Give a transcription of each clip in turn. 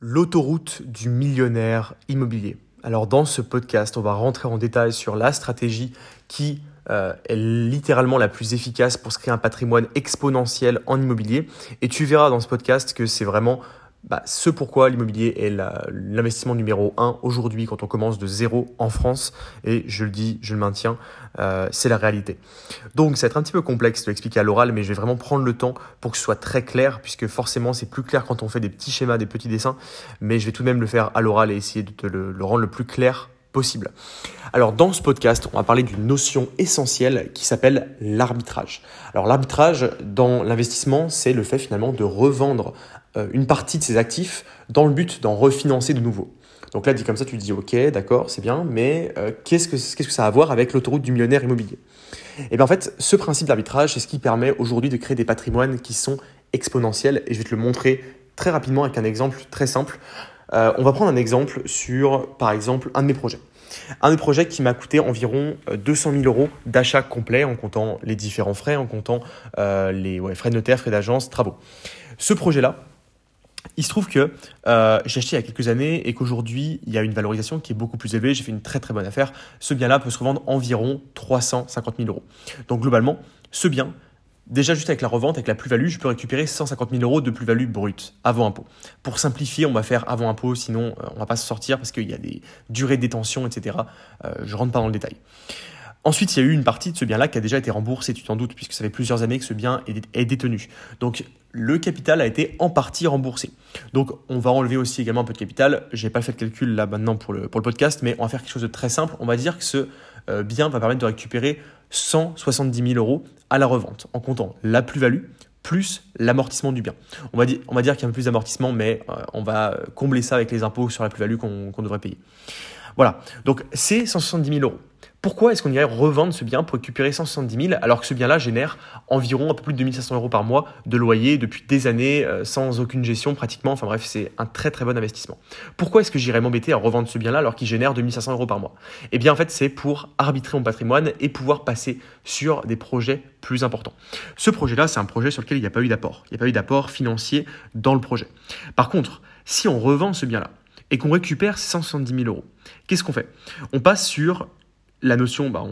L'autoroute du millionnaire immobilier. Alors dans ce podcast, on va rentrer en détail sur la stratégie qui euh, est littéralement la plus efficace pour se créer un patrimoine exponentiel en immobilier. Et tu verras dans ce podcast que c'est vraiment bah, ce pourquoi l'immobilier est l'investissement numéro un aujourd'hui quand on commence de zéro en France. Et je le dis, je le maintiens, euh, c'est la réalité. Donc ça va être un petit peu complexe de l'expliquer à l'oral, mais je vais vraiment prendre le temps pour que ce soit très clair, puisque forcément c'est plus clair quand on fait des petits schémas, des petits dessins. Mais je vais tout de même le faire à l'oral et essayer de te le, rendre le plus clair possible. Alors dans ce podcast, on va parler d'une notion essentielle qui s'appelle l'arbitrage. Alors l'arbitrage dans l'investissement, c'est le fait finalement de revendre une partie de ses actifs dans le but d'en refinancer de nouveau. Donc là, dit comme ça, tu te dis ok, d'accord, c'est bien, mais euh, qu'est-ce, que, qu'est-ce que ça a à voir avec l'autoroute du millionnaire immobilier? Et eh bien en fait, ce principe d'arbitrage, c'est ce qui permet aujourd'hui de créer des patrimoines qui sont exponentiels, et je vais te le montrer très rapidement avec un exemple très simple. Euh, on va prendre un exemple sur, par exemple, un de mes projets. Un des projets qui m'a coûté environ 200 000 euros d'achat complet en comptant les différents frais, en comptant les frais de notaire, frais d'agence, travaux. Ce projet-là, il se trouve que euh, j'ai acheté il y a quelques années et qu'aujourd'hui, il y a une valorisation qui est beaucoup plus élevée. J'ai fait une très très bonne affaire. Ce bien-là peut se revendre environ 350 000 euros. Donc globalement, ce bien, déjà juste avec la revente, avec la plus-value, je peux récupérer 150 000 euros de plus-value brute avant impôt. Pour simplifier, on va faire avant impôt, sinon euh, on va pas se sortir parce qu'il y a des durées de détention, etc. Euh, je rentre pas dans le détail. Ensuite, il y a eu une partie de ce bien-là qui a déjà été remboursée, tu t'en doutes, puisque ça fait plusieurs années que ce bien est détenu. Donc, le capital a été en partie remboursé. Donc, on va enlever aussi également un peu de capital. Je n'ai pas fait le calcul là maintenant pour le, pour le podcast, mais on va faire quelque chose de très simple. On va dire que ce euh, bien va permettre de récupérer 170 000 euros à la revente, en comptant la plus-value plus l'amortissement du bien. On va, dire, qu'il y a un peu plus d'amortissement, mais euh, on va combler ça avec les impôts sur la plus-value qu'on devrait payer. Voilà, donc c'est 170 000 euros. Pourquoi est-ce qu'on irait revendre ce bien pour récupérer 170 000 alors que ce bien-là génère environ un peu plus de 2500 euros par mois de loyer depuis des années euh, sans aucune gestion pratiquement Enfin bref, c'est un très très bon investissement. Pourquoi est-ce que j'irais m'embêter à revendre ce bien-là alors qu'il génère 2500 euros par mois? Eh bien en fait, c'est pour arbitrer mon patrimoine et pouvoir passer sur des projets plus importants. Ce projet-là, c'est un projet sur lequel il n'y a pas eu d'apport. Il n'y a pas eu d'apport financier dans le projet. Par contre, si on revend ce bien-là, et qu'on récupère 170 000 euros. Qu'est-ce qu'on fait? On passe sur la notion, bah,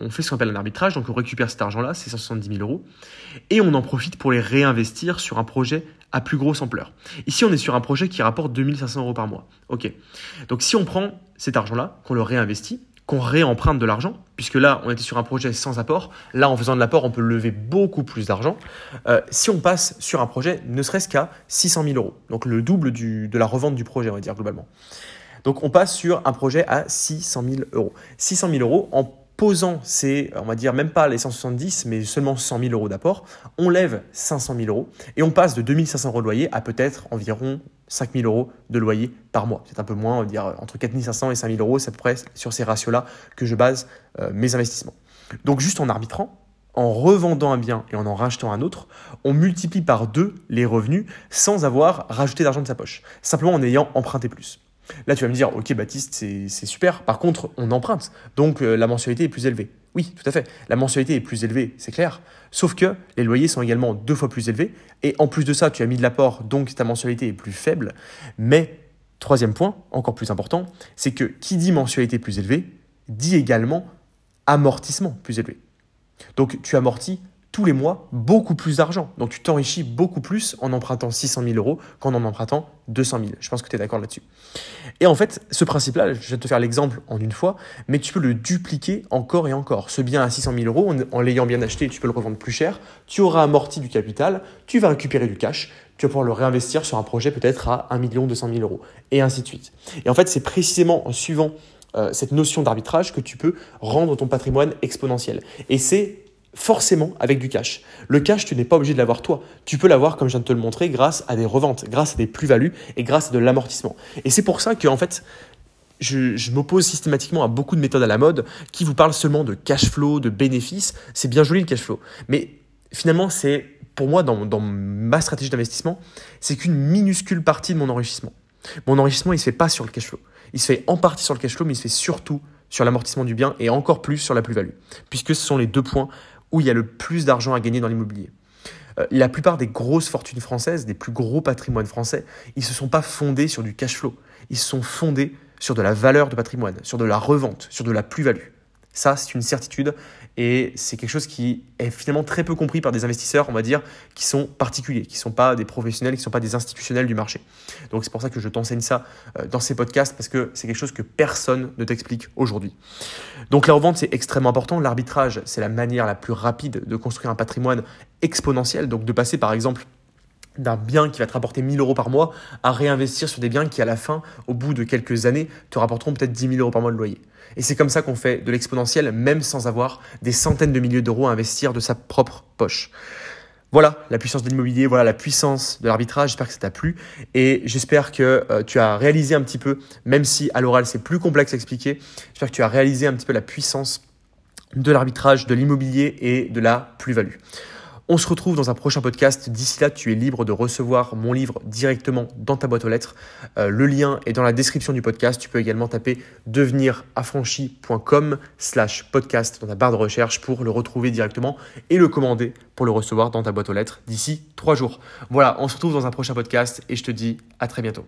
on, fait ce qu'on appelle un arbitrage, donc on récupère cet argent-là, c'est 170 000 euros, et on en profite pour les réinvestir sur un projet à plus grosse ampleur. Ici, on est sur un projet qui rapporte 2500 euros par mois. Ok. Donc si on prend cet argent-là, qu'on le réinvestit, qu'on réemprunte de l'argent, puisque là, on était sur un projet sans apport, là, en faisant de l'apport, on peut lever beaucoup plus d'argent. Euh, si on passe sur un projet, ne serait-ce qu'à 600 000 euros, donc le double de la revente du projet, on va dire globalement. Donc on passe sur un projet à 600 000 euros. 600 000 euros en posant ces, on va dire même pas les 170, mais seulement 100 000 euros d'apport, on lève 500 000 euros et on passe de 2500 euros de loyer à peut-être environ 5 000 euros de loyer par mois. C'est un peu moins, on va dire entre 4 500 et 5 000 euros, c'est à peu près sur ces ratios-là que je base euh, mes investissements. Donc juste en arbitrant, en revendant un bien et en en rachetant un autre, on multiplie par deux les revenus sans avoir rajouté d'argent de sa poche, simplement en ayant emprunté plus. Là, tu vas me dire, ok Baptiste, c'est super. Par contre, on emprunte, donc euh, la mensualité est plus élevée. Oui, tout à fait. La mensualité est plus élevée, c'est clair. Sauf que les loyers sont également deux fois plus élevés. Et en plus de ça, tu as mis de l'apport, donc ta mensualité est plus faible. Mais, troisième point, encore plus important, c'est que qui dit mensualité plus élevée, dit également amortissement plus élevé. Donc tu amortis tous les mois beaucoup plus d'argent. Donc tu t'enrichis beaucoup plus en empruntant 600 000 euros qu'en en empruntant 200 000. Je pense que tu es d'accord là-dessus. Et en fait, ce principe-là, je vais te faire l'exemple en une fois, mais tu peux le dupliquer encore et encore. Ce bien à 600 000 euros, en, l'ayant bien acheté, tu peux le revendre plus cher, tu auras amorti du capital, tu vas récupérer du cash, tu vas pouvoir le réinvestir sur un projet peut-être à 1 200 000 euros, et ainsi de suite. Et en fait, c'est précisément en suivant euh, cette notion d'arbitrage que tu peux rendre ton patrimoine exponentiel. Et c'est forcément avec du cash. Le cash, tu n'es pas obligé de l'avoir toi. Tu peux l'avoir, comme je viens de te le montrer, grâce à des reventes, grâce à des plus-values et grâce à de l'amortissement. Et c'est pour ça que, en fait, je, m'oppose systématiquement à beaucoup de méthodes à la mode qui vous parlent seulement de cash flow, de bénéfices. C'est bien joli le cash flow. Mais finalement, c'est, pour moi, dans, dans ma stratégie d'investissement, c'est qu'une minuscule partie de mon enrichissement. Mon enrichissement, il ne se fait pas sur le cash flow. Il se fait en partie sur le cash flow, mais il se fait surtout sur l'amortissement du bien et encore plus sur la plus-value. Puisque ce sont les deux points où il y a le plus d'argent à gagner dans l'immobilier. Euh, la plupart des grosses fortunes françaises, des plus gros patrimoines français, ils ne se sont pas fondés sur du cash flow. Ils se sont fondés sur de la valeur de patrimoine, sur de la revente, sur de la plus-value. Ça, c'est une certitude et c'est quelque chose qui est finalement très peu compris par des investisseurs, on va dire, qui sont particuliers, qui ne sont pas des professionnels, qui ne sont pas des institutionnels du marché. Donc c'est pour ça que je t'enseigne ça euh, dans ces podcasts parce que c'est quelque chose que personne ne t'explique aujourd'hui. Donc la revente, c'est extrêmement important. L'arbitrage, c'est la manière la plus rapide de construire un patrimoine exponentiel, donc de passer par exemple d'un bien qui va te rapporter 1000 euros par mois à réinvestir sur des biens qui, à la fin, au bout de quelques années, te rapporteront peut-être 10 000 euros par mois de loyer. Et c'est comme ça qu'on fait de l'exponentiel, même sans avoir des centaines de milliers d'euros à investir de sa propre poche. Voilà la puissance de l'immobilier, voilà la puissance de l'arbitrage. J'espère que ça t'a plu et j'espère que euh, tu as réalisé un petit peu, même si à l'oral c'est plus complexe à expliquer, j'espère que tu as réalisé un petit peu la puissance de l'arbitrage, de l'immobilier et de la plus-value. On se retrouve dans un prochain podcast. D'ici là, tu es libre de recevoir mon livre directement dans ta boîte aux lettres. Euh, le lien est dans la description du podcast. Tu peux également taper deveniraffranchi.com slash podcast dans ta barre de recherche pour le retrouver directement et le commander pour le recevoir dans ta boîte aux lettres d'ici trois jours. Voilà, on se retrouve dans un prochain podcast et je te dis à très bientôt.